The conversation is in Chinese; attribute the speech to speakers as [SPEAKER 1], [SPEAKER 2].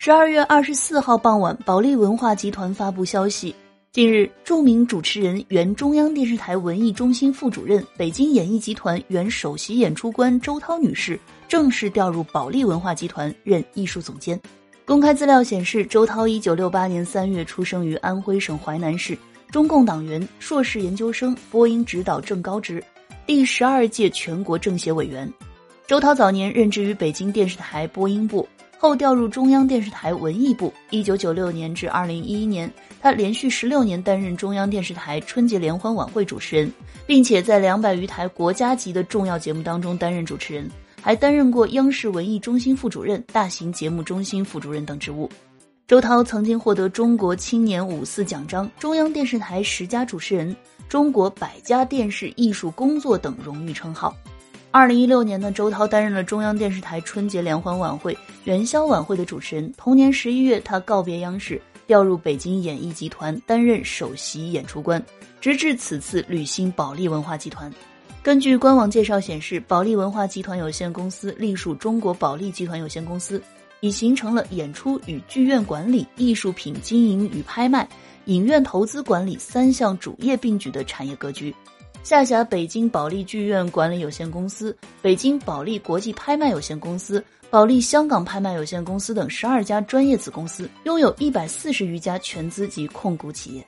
[SPEAKER 1] 十二月二十四号傍晚，保利文化集团发布消息，近日，著名主持人、原中央电视台文艺中心副主任、北京演艺集团原首席演出官周涛女士正式调入保利文化集团任艺术总监。公开资料显示，周涛一九六八年三月出生于安徽省淮南市，中共党员，硕士研究生，播音指导正高职，第十二届全国政协委员。周涛早年任职于北京电视台播音部。后调入中央电视台文艺部。一九九六年至二零一一年，他连续十六年担任中央电视台春节联欢晚会主持人，并且在两百余台国家级的重要节目当中担任主持人，还担任过央视文艺中心副主任、大型节目中心副主任等职务。周涛曾经获得中国青年五四奖章、中央电视台十佳主持人、中国百家电视艺术工作等荣誉称号。二零一六年呢，周涛担任了中央电视台春节联欢晚会、元宵晚会的主持人。同年十一月，他告别央视，调入北京演艺集团担任首席演出官，直至此次履新保利文化集团。根据官网介绍显示，保利文化集团有限公司隶属中国保利集团有限公司，已形成了演出与剧院管理、艺术品经营与拍卖、影院投资管理三项主业并举的产业格局。下辖北京保利剧院管理有限公司、北京保利国际拍卖有限公司、保利香港拍卖有限公司等十二家专业子公司，拥有一百四十余家全资及控股企业。